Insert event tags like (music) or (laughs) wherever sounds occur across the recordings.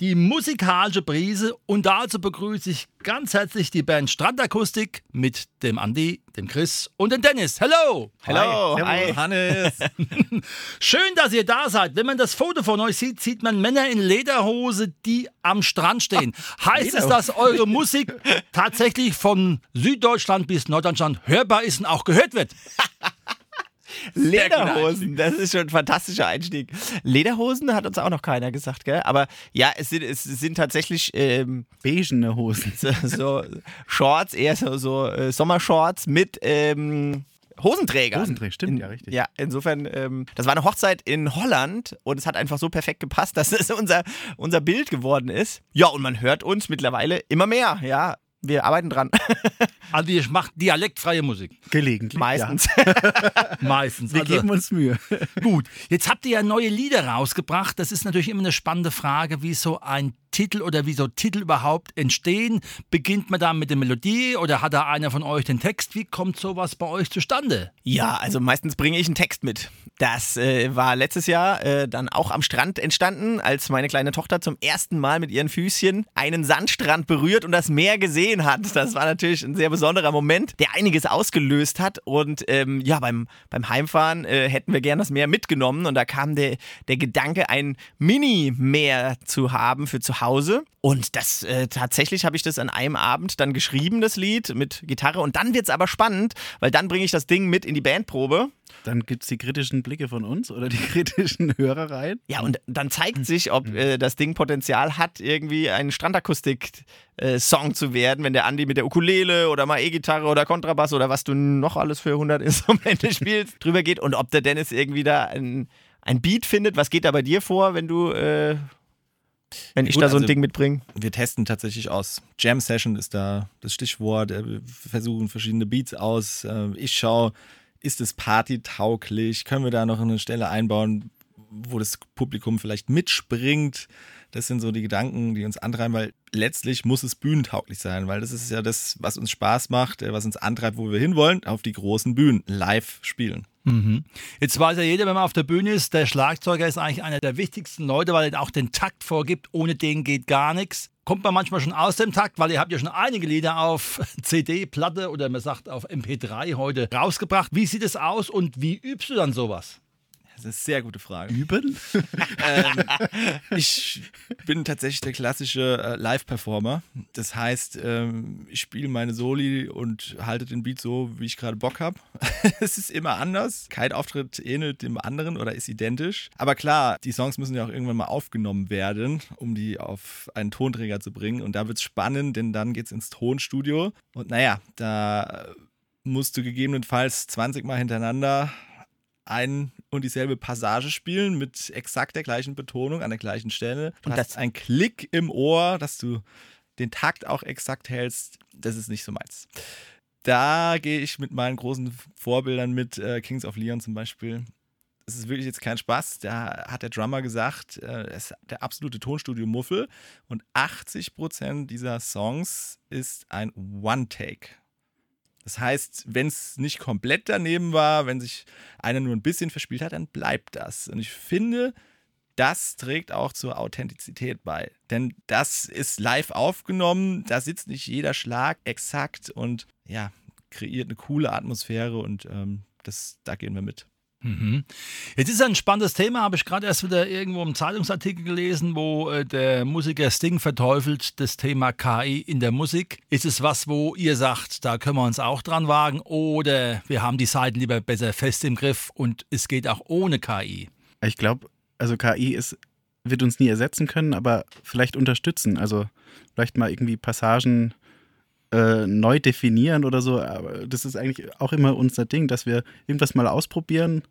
die musikalische Brise und dazu begrüße ich ganz herzlich die Band Strandakustik mit dem Andi, dem Chris und dem Dennis. Hello! Hello! Hi, Hannes! (laughs) Schön, dass ihr da seid. Wenn man das Foto von euch sieht, sieht man Männer in Lederhose, die am Strand stehen. heißt es, dass eure Musik tatsächlich von Süddeutschland bis Norddeutschland hörbar ist und auch gehört wird? (laughs) Lederhosen, das ist schon ein fantastischer Einstieg. Lederhosen hat uns auch noch keiner gesagt, gell? Aber ja, es sind, es sind tatsächlich ähm, Beigene Hosen. so, so Shorts, eher so, so äh, Sommershorts mit ähm, Hosenträgern. Hosenträger, stimmt, In- ja, richtig. Ja, insofern, ähm, das war eine Hochzeit in Holland und es hat einfach so perfekt gepasst, (laughs) dass es unser, unser Bild geworden ist. Ja, und man hört uns mittlerweile immer mehr, ja. Wir arbeiten dran. (laughs) Also ihr macht dialektfreie Musik. Gelegentlich. Meistens. (laughs) Meistens. Ja. Wir Also- geben uns Mühe. Gut, jetzt habt ihr ja neue Lieder rausgebracht. Das ist natürlich immer eine spannende Frage, wie so ein Titel oder wie so Titel überhaupt entstehen. Beginnt man da mit der Melodie oder hat da einer von euch den Text? Wie kommt sowas bei euch zustande? Ja, also meistens bringe ich einen Text mit. Das äh, war letztes Jahr äh, dann auch am Strand entstanden, als meine kleine Tochter zum ersten Mal mit ihren Füßchen einen Sandstrand berührt und das Meer gesehen hat. Das war natürlich ein sehr besonderer Moment, der einiges ausgelöst hat. Und ähm, ja, beim, beim Heimfahren äh, hätten wir gern das Meer mitgenommen und da kam der, der Gedanke, ein Mini-Meer zu haben für zu Hause. Und das äh, tatsächlich habe ich das an einem Abend dann geschrieben, das Lied mit Gitarre. Und dann wird es aber spannend, weil dann bringe ich das Ding mit in die Bandprobe. Dann gibt es die kritischen Blicke von uns oder die (laughs) kritischen Hörereien. Ja, und dann zeigt sich, ob äh, das Ding Potenzial hat, irgendwie ein Strandakustik-Song zu werden, wenn der Andi mit der Ukulele oder mal E-Gitarre oder Kontrabass oder was du noch alles für 100 Instrumente (laughs) spielst, drüber geht und ob der Dennis irgendwie da ein, ein Beat findet. Was geht da bei dir vor, wenn du, äh, wenn ich Gut, da so ein also- Ding mitbringe? Wir testen tatsächlich aus. Jam Session ist da das Stichwort. Äh, Wir versuchen verschiedene Beats aus. Äh, Ich schaue, ist es partytauglich? Können wir da noch eine Stelle einbauen, wo das Publikum vielleicht mitspringt? Das sind so die Gedanken, die uns antreiben, weil letztlich muss es bühnentauglich sein, weil das ist ja das, was uns Spaß macht, äh, was uns antreibt, wo wir hinwollen, auf die großen Bühnen, live spielen. Jetzt weiß ja jeder, wenn man auf der Bühne ist, der Schlagzeuger ist eigentlich einer der wichtigsten Leute, weil er auch den Takt vorgibt. Ohne den geht gar nichts. Kommt man manchmal schon aus dem Takt, weil ihr habt ja schon einige Lieder auf (laughs) CD, Platte oder man sagt auf MP3 heute rausgebracht. Wie sieht es aus und wie übst du dann sowas? Eine sehr gute Frage. Üben? ähm, ich bin tatsächlich der klassische äh, Live-Performer. Das heißt, ähm, ich spiele meine Soli und halte den Beat so, wie ich gerade Bock habe. (laughs) es ist immer anders. Kein Auftritt ähnelt dem anderen oder ist identisch. Aber klar, die Songs müssen ja auch irgendwann mal aufgenommen werden, um die auf einen Tonträger zu bringen. Und da wird es spannend, denn dann geht es ins Tonstudio. Und naja, da musst du gegebenenfalls 20 Mal hintereinander ein und dieselbe Passage spielen mit exakt der gleichen Betonung an der gleichen Stelle. Du Und das- einen Klick im Ohr, dass du den Takt auch exakt hältst. Das ist nicht so meins. Da gehe ich mit meinen großen Vorbildern mit äh, Kings of Leon zum Beispiel. Es ist wirklich jetzt kein Spaß. Da hat der Drummer gesagt, äh, es ist der absolute Tonstudio-Muffel und 80% dieser Songs ist ein One-Take. Das heißt, wenn es nicht komplett daneben war, wenn sich einer nur ein bisschen verspielt hat, dann bleibt das. Und ich finde, das trägt auch zur Authentizität bei. Denn das ist live aufgenommen, da sitzt nicht jeder Schlag exakt und ja, kreiert eine coole Atmosphäre und ähm, das, da gehen wir mit. Mhm. Jetzt ist ein spannendes Thema, habe ich gerade erst wieder irgendwo im Zeitungsartikel gelesen, wo äh, der Musiker Sting verteufelt das Thema KI in der Musik. Ist es was, wo ihr sagt, da können wir uns auch dran wagen oder wir haben die Seiten lieber besser fest im Griff und es geht auch ohne KI? Ich glaube, also KI ist, wird uns nie ersetzen können, aber vielleicht unterstützen. Also vielleicht mal irgendwie Passagen äh, neu definieren oder so. Aber das ist eigentlich auch immer unser Ding, dass wir irgendwas mal ausprobieren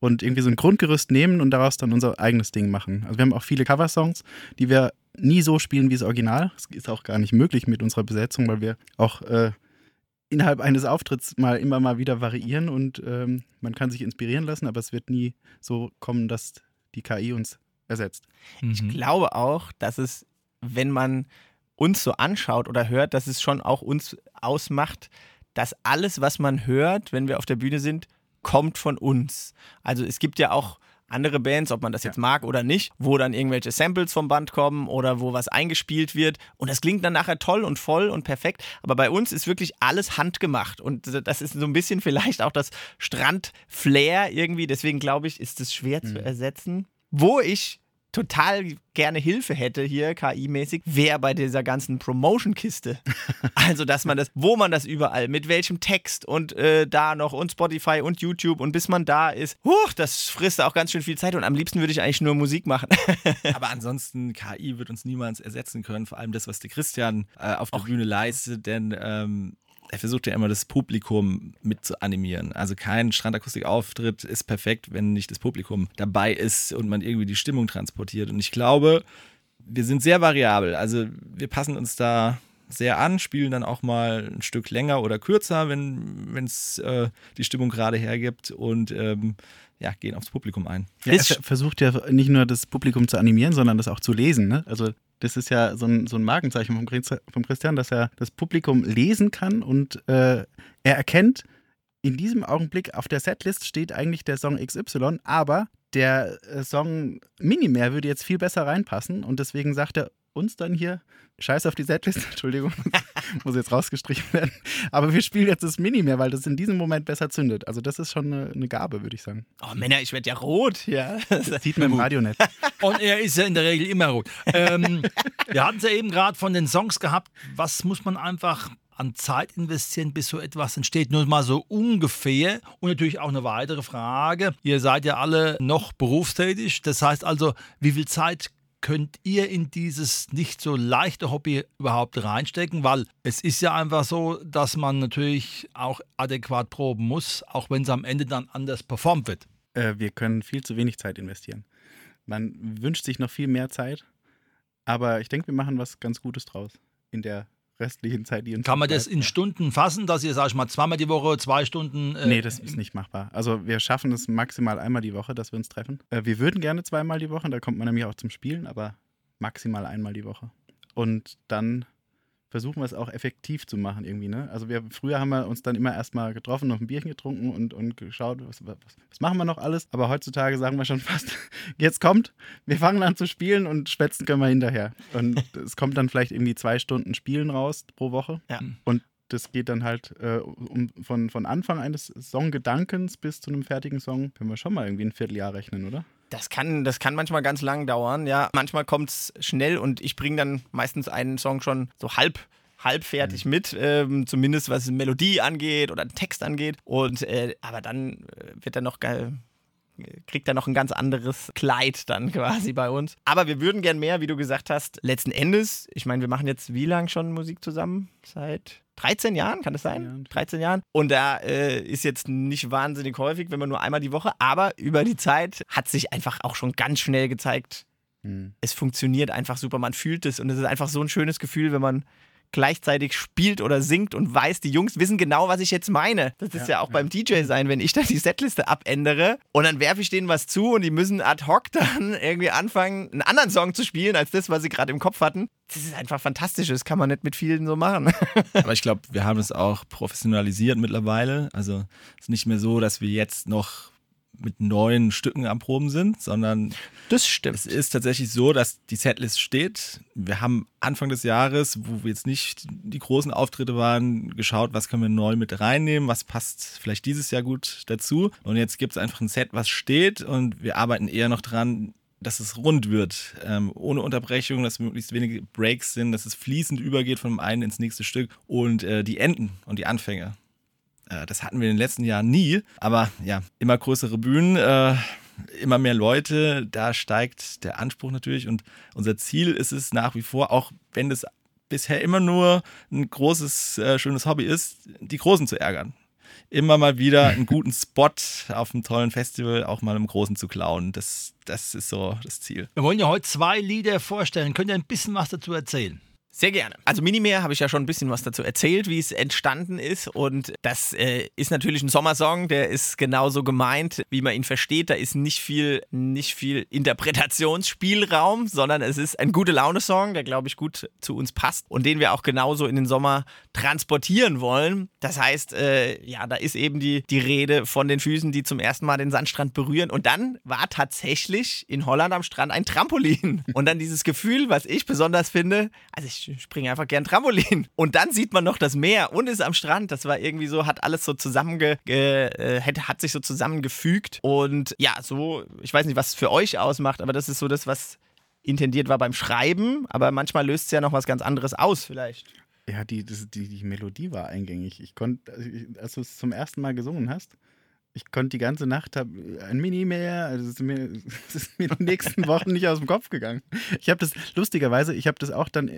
und irgendwie so ein Grundgerüst nehmen und daraus dann unser eigenes Ding machen. Also wir haben auch viele Coversongs, die wir nie so spielen wie das Original. Das ist auch gar nicht möglich mit unserer Besetzung, weil wir auch äh, innerhalb eines Auftritts mal immer mal wieder variieren und ähm, man kann sich inspirieren lassen, aber es wird nie so kommen, dass die KI uns ersetzt. Ich glaube auch, dass es, wenn man uns so anschaut oder hört, dass es schon auch uns ausmacht, dass alles, was man hört, wenn wir auf der Bühne sind, kommt von uns. Also es gibt ja auch andere Bands, ob man das jetzt mag oder nicht, wo dann irgendwelche Samples vom Band kommen oder wo was eingespielt wird. Und das klingt dann nachher toll und voll und perfekt, aber bei uns ist wirklich alles handgemacht. Und das ist so ein bisschen (laughs) vielleicht auch das Strand-Flair irgendwie, deswegen glaube ich, ist es schwer zu ersetzen. Wo ich total gerne Hilfe hätte hier KI-mäßig, wäre bei dieser ganzen Promotion-Kiste. (laughs) also, dass man das, wo man das überall, mit welchem Text und äh, da noch und Spotify und YouTube und bis man da ist, huch, das frisst auch ganz schön viel Zeit und am liebsten würde ich eigentlich nur Musik machen. (laughs) Aber ansonsten, KI wird uns niemals ersetzen können, vor allem das, was der Christian äh, auf der Bühne leistet, denn ähm, er versucht ja immer das Publikum mit zu animieren. Also kein Strandakustikauftritt ist perfekt, wenn nicht das Publikum dabei ist und man irgendwie die Stimmung transportiert. Und ich glaube, wir sind sehr variabel. Also wir passen uns da sehr an, spielen dann auch mal ein Stück länger oder kürzer, wenn es äh, die Stimmung gerade hergibt und ähm, ja, gehen aufs Publikum ein. Ja, er versucht ja nicht nur das Publikum zu animieren, sondern das auch zu lesen. Ne? Also das ist ja so ein, so ein Markenzeichen vom, Christ- vom Christian, dass er das Publikum lesen kann und äh, er erkennt, in diesem Augenblick auf der Setlist steht eigentlich der Song XY, aber der äh, Song Minimär würde jetzt viel besser reinpassen und deswegen sagt er uns dann hier, scheiß auf die Setlist, (laughs) Entschuldigung, (laughs) muss jetzt rausgestrichen werden, aber wir spielen jetzt das Minimär, weil das in diesem Moment besser zündet. Also das ist schon eine, eine Gabe, würde ich sagen. Oh Männer, ich werde ja rot, ja. Das sieht man im Radio nicht. (laughs) Und er ist ja in der Regel immer rot. Ähm, wir hatten es ja eben gerade von den Songs gehabt. Was muss man einfach an Zeit investieren, bis so etwas entsteht? Nur mal so ungefähr. Und natürlich auch eine weitere Frage. Ihr seid ja alle noch berufstätig. Das heißt also, wie viel Zeit könnt ihr in dieses nicht so leichte Hobby überhaupt reinstecken? Weil es ist ja einfach so, dass man natürlich auch adäquat proben muss, auch wenn es am Ende dann anders performt wird. Äh, wir können viel zu wenig Zeit investieren. Man wünscht sich noch viel mehr Zeit, aber ich denke, wir machen was ganz Gutes draus in der restlichen Zeit, die uns Kann man das in Stunden fassen, dass ihr, sag ich mal, zweimal die Woche, zwei Stunden. Äh, Nee, das ist nicht machbar. Also wir schaffen es maximal einmal die Woche, dass wir uns treffen. Äh, wir würden gerne zweimal die Woche, da kommt man nämlich auch zum Spielen, aber maximal einmal die Woche. Und dann versuchen wir es auch effektiv zu machen irgendwie. Ne? Also wir, früher haben wir uns dann immer erstmal getroffen, noch ein Bierchen getrunken und, und geschaut, was, was, was machen wir noch alles. Aber heutzutage sagen wir schon (laughs) fast, jetzt kommt, wir fangen an zu spielen und schwätzen können wir hinterher. Und (laughs) es kommt dann vielleicht irgendwie zwei Stunden Spielen raus pro Woche. Ja. Und das geht dann halt äh, um, von, von Anfang eines Songgedankens bis zu einem fertigen Song, können wir schon mal irgendwie ein Vierteljahr rechnen, oder? Das kann, das kann manchmal ganz lang dauern, ja. Manchmal kommt es schnell und ich bringe dann meistens einen Song schon so halb halb fertig mit, ähm, zumindest was Melodie angeht oder Text angeht. Und äh, aber dann äh, wird er noch geil. Kriegt er noch ein ganz anderes Kleid dann (laughs) quasi bei uns. Aber wir würden gern mehr, wie du gesagt hast. Letzten Endes, ich meine, wir machen jetzt wie lange schon Musik zusammen? Seit 13 Jahren, kann das sein? Jahren. 13 Jahren. Und da äh, ist jetzt nicht wahnsinnig häufig, wenn man nur einmal die Woche, aber über die Zeit hat sich einfach auch schon ganz schnell gezeigt, Hm. es funktioniert einfach super. Man fühlt es und es ist einfach so ein schönes Gefühl, wenn man gleichzeitig spielt oder singt und weiß, die Jungs wissen genau, was ich jetzt meine. Das ist ja, Ja, auch ja. beim DJ sein, wenn ich dann die Setliste abändere und dann werfe ich denen was zu und die müssen ad hoc (laughs) dann irgendwie anfangen, einen anderen Song zu spielen als das, was sie gerade im Kopf hatten. Das ist einfach fantastisch. Das kann man nicht mit vielen so machen. (laughs) Aber ich glaube, wir haben es auch professionalisiert mittlerweile. Also es ist nicht mehr so, dass wir jetzt noch mit neuen Stücken am Proben sind, sondern Das stimmt. es ist tatsächlich so, dass die Setlist steht. Wir haben Anfang des Jahres, wo wir jetzt nicht die großen Auftritte waren, geschaut, was können wir neu mit reinnehmen, was passt vielleicht dieses Jahr gut dazu. Und jetzt gibt es einfach ein Set, was steht und wir arbeiten eher noch dran, dass es rund wird, ähm, ohne Unterbrechung, dass möglichst wenige Breaks sind, dass es fließend übergeht von dem einen ins nächste Stück und äh, die Enden und die Anfänge. Äh, das hatten wir in den letzten Jahren nie, aber ja, immer größere Bühnen, äh, immer mehr Leute, da steigt der Anspruch natürlich und unser Ziel ist es nach wie vor, auch wenn das bisher immer nur ein großes, äh, schönes Hobby ist, die Großen zu ärgern. immer mal wieder einen (laughs) guten Spot auf einem tollen Festival auch mal im Großen zu klauen. Das, das ist so das Ziel. Wir wollen ja heute zwei Lieder vorstellen. Könnt ihr ein bisschen was dazu erzählen? Sehr gerne. Also Minimär habe ich ja schon ein bisschen was dazu erzählt, wie es entstanden ist. Und das äh, ist natürlich ein Sommersong, der ist genauso gemeint, wie man ihn versteht. Da ist nicht viel, nicht viel Interpretationsspielraum, sondern es ist ein gute Laune-Song, der, glaube ich, gut zu uns passt und den wir auch genauso in den Sommer transportieren wollen. Das heißt, äh, ja, da ist eben die, die Rede von den Füßen, die zum ersten Mal den Sandstrand berühren. Und dann war tatsächlich in Holland am Strand ein Trampolin. Und dann dieses Gefühl, was ich besonders finde, also ich ich springe einfach gern Trampolin. (laughs) Und dann sieht man noch das Meer und ist am Strand. Das war irgendwie so, hat alles so zusammenge, äh, hat sich so zusammengefügt. Und ja, so, ich weiß nicht, was es für euch ausmacht, aber das ist so das, was intendiert war beim Schreiben. Aber manchmal löst es ja noch was ganz anderes aus, vielleicht. Ja, die, die, die Melodie war eingängig. Ich konnte, also als du es zum ersten Mal gesungen hast, ich konnte die ganze Nacht hab, ein Mini mehr. Also das ist, mir, (laughs) das ist mir die nächsten Wochen nicht aus dem Kopf gegangen. Ich habe das lustigerweise, ich habe das auch dann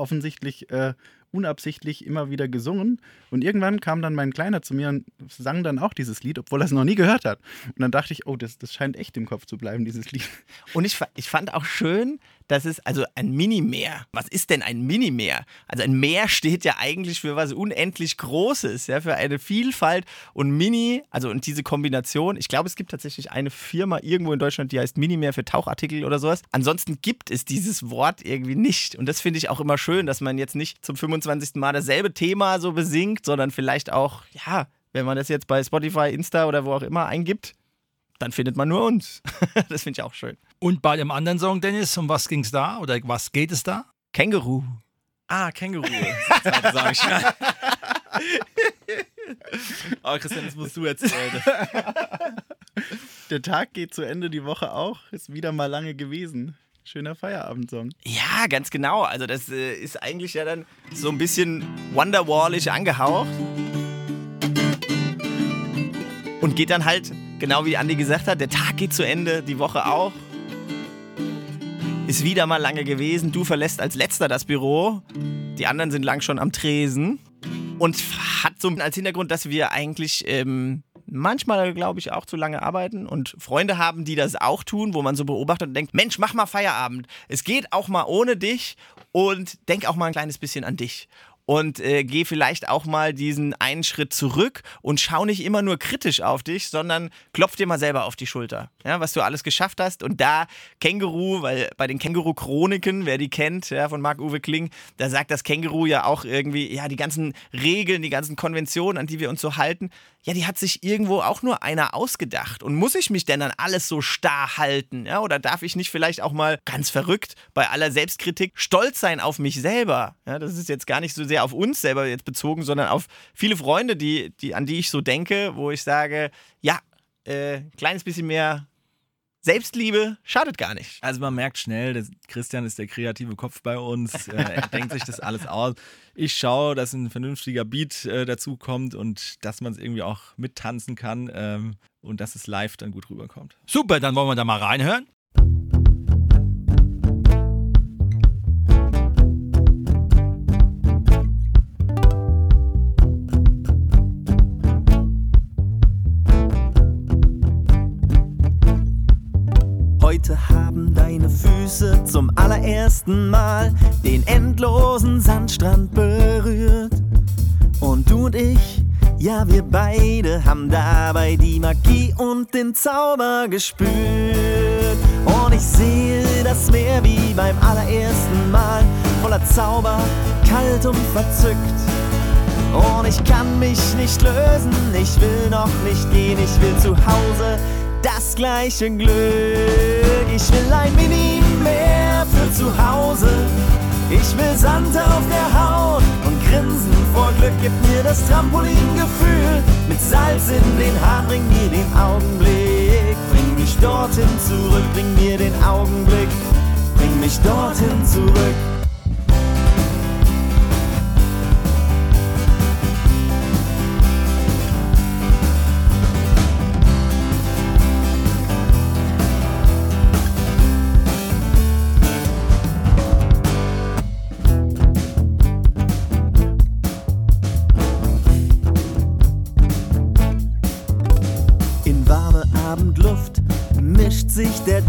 offensichtlich äh, unabsichtlich immer wieder gesungen. Und irgendwann kam dann mein Kleiner zu mir und sang dann auch dieses Lied, obwohl er es noch nie gehört hat. Und dann dachte ich, oh, das, das scheint echt im Kopf zu bleiben, dieses Lied. Und ich, ich fand auch schön, dass es, also ein Mini-Meer. Was ist denn ein Mini-Meer? Also ein Meer steht ja eigentlich für was unendlich Großes, ja, für eine Vielfalt. Und Mini, also und diese Kombination, ich glaube, es gibt tatsächlich eine Firma irgendwo in Deutschland, die heißt Mini-Meer für Tauchartikel oder sowas. Ansonsten gibt es dieses Wort irgendwie nicht. Und das finde ich auch immer schön, dass man jetzt nicht zum 25 25. Mal dasselbe Thema so besingt, sondern vielleicht auch, ja, wenn man das jetzt bei Spotify, Insta oder wo auch immer eingibt, dann findet man nur uns. (laughs) das finde ich auch schön. Und bei dem anderen Song, Dennis, um was ging es da oder was geht es da? Känguru. Ah, Känguru. (laughs) Das sag ich. oh, (laughs) Christian, das musst du erzählen. Der Tag geht zu Ende, die Woche auch. Ist wieder mal lange gewesen. Schöner Feierabendsong. Ja, ganz genau. Also das äh, ist eigentlich ja dann so ein bisschen Wonderwallig angehaucht. Und geht dann halt, genau wie Andi gesagt hat, der Tag geht zu Ende, die Woche auch. Ist wieder mal lange gewesen. Du verlässt als letzter das Büro. Die anderen sind lang schon am Tresen. Und hat so als Hintergrund, dass wir eigentlich ähm, manchmal, glaube ich, auch zu lange arbeiten und Freunde haben, die das auch tun, wo man so beobachtet und denkt, Mensch, mach mal Feierabend. Es geht auch mal ohne dich und denk auch mal ein kleines bisschen an dich und äh, geh vielleicht auch mal diesen einen Schritt zurück und schau nicht immer nur kritisch auf dich, sondern klopf dir mal selber auf die Schulter, ja, was du alles geschafft hast. Und da Känguru, weil bei den Känguru-Chroniken, wer die kennt, ja, von Marc-Uwe Kling, da sagt das Känguru ja auch irgendwie, ja, die ganzen Regeln, die ganzen Konventionen, an die wir uns so halten, ja, die hat sich irgendwo auch nur einer ausgedacht. Und muss ich mich denn an alles so starr halten? Ja, oder darf ich nicht vielleicht auch mal ganz verrückt bei aller Selbstkritik stolz sein auf mich selber? Ja, das ist jetzt gar nicht so sehr auf uns selber jetzt bezogen, sondern auf viele Freunde, die, die, an die ich so denke, wo ich sage, ja, äh, kleines bisschen mehr Selbstliebe schadet gar nicht. Also man merkt schnell, dass Christian ist der kreative Kopf bei uns. (laughs) Äh, er denkt sich das alles aus. Ich schaue, dass ein vernünftiger Beat äh, dazu kommt und dass man es irgendwie auch mittanzen kann ähm, und dass es live dann gut rüberkommt. Super, dann wollen wir da mal reinhören. Zum allerersten Mal den endlosen Sandstrand berührt. Und du und ich, ja wir beide haben dabei die Magie und den Zauber gespürt. Und ich sehe das Meer wie beim allerersten Mal, voller Zauber, kalt und verzückt. Und ich kann mich nicht lösen, ich will noch nicht gehen, ich will zu Hause das gleiche Glück. Ich will Gib mir das Trampolingefühl mit Salz in den Haaren. Bring mir den Augenblick, bring mich dorthin zurück. Bring mir den Augenblick, bring mich dorthin zurück.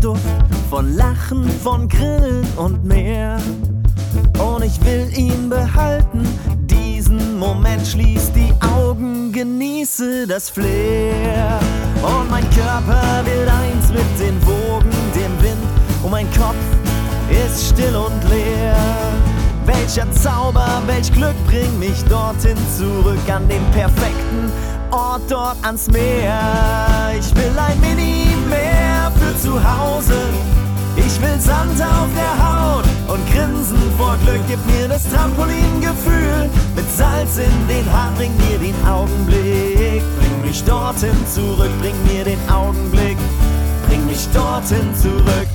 Duft von Lachen, von Grillen und mehr. Und ich will ihn behalten, diesen Moment, schließ die Augen, genieße das Flair. Und mein Körper will eins mit den Wogen, dem Wind, und mein Kopf ist still und leer. Welcher Zauber, welch Glück bringt mich dorthin zurück an den perfekten Ort dort ans Meer. Ich will ein Mini-Meer für zu Hause. Ich will Sand auf der Haut und Grinsen vor Glück. Gib mir das Trampolingefühl mit Salz in den Haaren. Bring mir den Augenblick. Bring mich dorthin zurück. Bring mir den Augenblick. Bring mich dorthin zurück.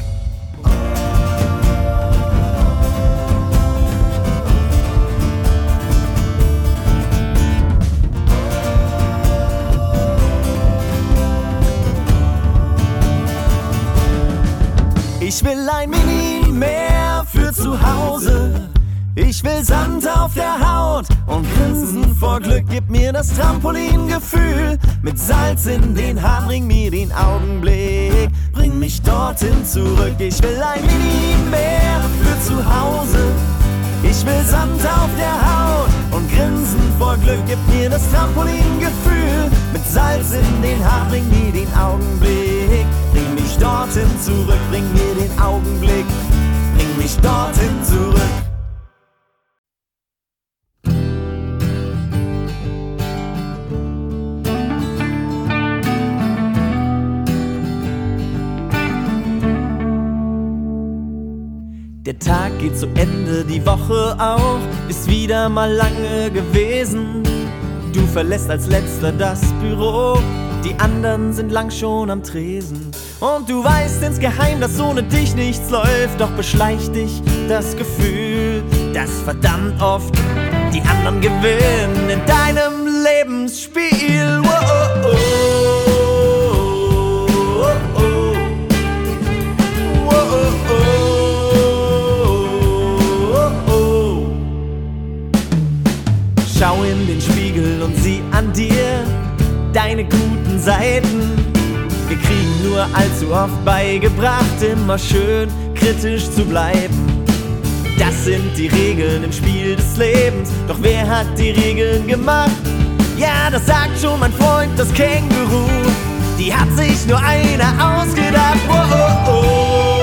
Ich will Sand auf der Haut und Grinsen vor Glück. Gib mir das Trampolingefühl mit Salz in den Haaren. Bring mir den Augenblick, bring mich dorthin zurück. Ich will ein Mini-Meer für zu Hause. Ich will Sand auf der Haut und Grinsen vor Glück. Gib mir das Trampolingefühl mit Salz in den Haaren. Bring mir den Augenblick, bring mich dorthin zurück. Bring mir den Augenblick, bring mich dorthin zurück. Geht zu Ende, die Woche auch, ist wieder mal lange gewesen. Du verlässt als letzter das Büro, die anderen sind lang schon am Tresen. Und du weißt insgeheim, dass ohne dich nichts läuft, doch beschleicht dich das Gefühl, dass verdammt oft die anderen gewinnen in deinem Lebensspiel. Wow, oh, oh, an dir deine guten Seiten. Wir kriegen nur allzu oft beigebracht, immer schön kritisch zu bleiben. Das sind die Regeln im Spiel des Lebens, doch wer hat die Regeln gemacht? Ja, das sagt schon mein Freund, das Känguru. Die hat sich nur einer ausgedacht. Oh, oh, oh.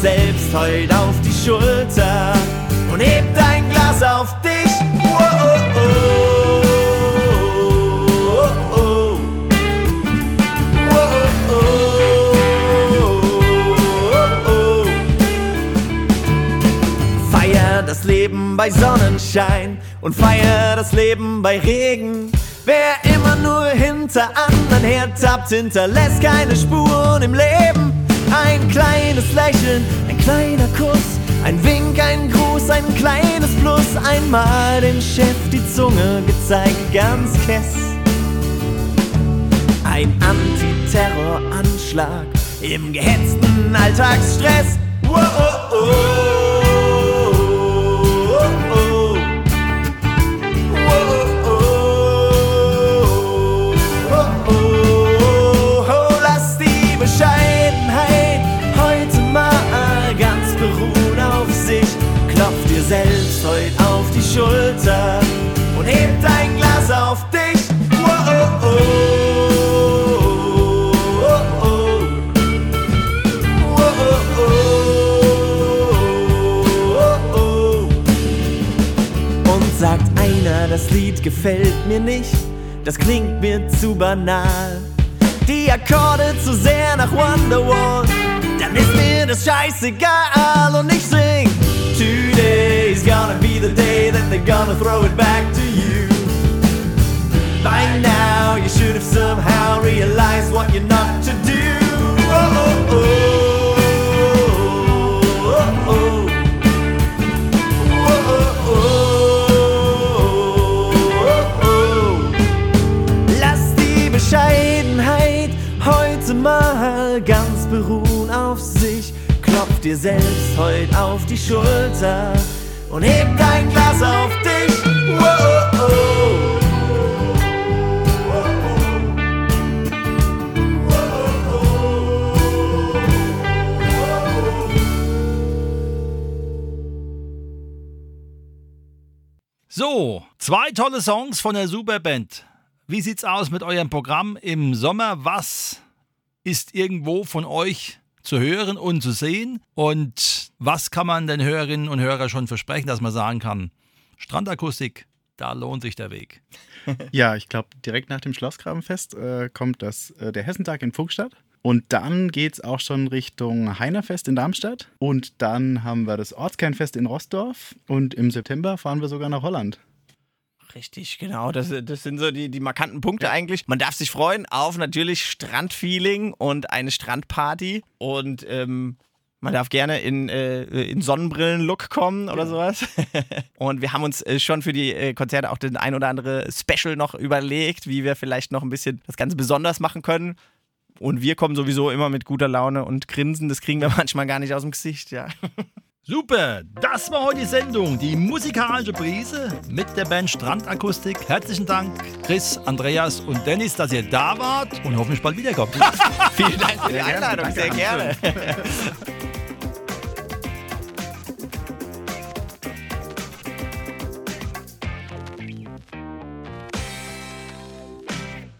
Selbst heute auf die Schulter und heb dein Glas auf dich. Feier das Leben bei Sonnenschein und feier das Leben bei Regen. Wer immer nur hinter anderen hertappt, hinterlässt keine Spuren im Leben. Ein kleines Lächeln, ein kleiner Kuss, ein Wink, ein Gruß, ein kleines Plus. Einmal dem Chef die Zunge gezeigt, ganz kess. Ein Antiterroranschlag im gehetzten Alltagsstress. Oh, oh. Oh, Schulter und heb dein Glas auf dich. Wow, oh, oh. Oh, oh. Und sagt einer, das Lied gefällt mir nicht, das klingt mir zu banal. Die Akkorde zu sehr nach Wonderwall, dann ist mir das scheißegal und ich sing. Be the day that they're gonna throw it back to you. By now, you should have somehow realized what you're not to do. Oh, oh, oh. Mal ganz beruhen auf sich. Knopf dir selbst heute auf die Schulter und heb dein Glas auf dich. Wow, oh. So, zwei tolle Songs von der Superband. Wie sieht's aus mit eurem Programm im Sommer? Was ist irgendwo von euch zu hören und zu sehen? Und was kann man den Hörerinnen und Hörern schon versprechen, dass man sagen kann? Strandakustik, da lohnt sich der Weg. (laughs) Ja, ich glaube, direkt nach dem Schlossgrabenfest äh, kommt das, äh, der Hessentag in Pfungstadt. Und dann geht es auch schon Richtung Heinerfest in Darmstadt. Und dann haben wir das Ortskernfest in Rossdorf. Und im September fahren wir sogar nach Holland. Richtig, genau. Das, das sind so die, die markanten Punkte eigentlich. Man darf sich freuen auf natürlich Strandfeeling und eine Strandparty. Und ähm, man darf gerne in, äh, in Sonnenbrillen-Look kommen oder sowas. (laughs) und wir haben uns äh, schon für die äh, Konzerte auch den ein oder andere Special noch überlegt, wie wir vielleicht noch ein bisschen das Ganze besonders machen können. Und wir kommen sowieso immer mit guter Laune und Grinsen. Das kriegen wir (laughs) manchmal gar nicht aus dem Gesicht, ja. (laughs) Super, das war heute die Sendung, die musikalische Prise mit der Band Strandakustik. Herzlichen Dank, Chris, Andreas und Dennis, dass ihr da wart und hoffentlich bald wiederkommt. Vielen Dank für die Einladung, sehr gerne.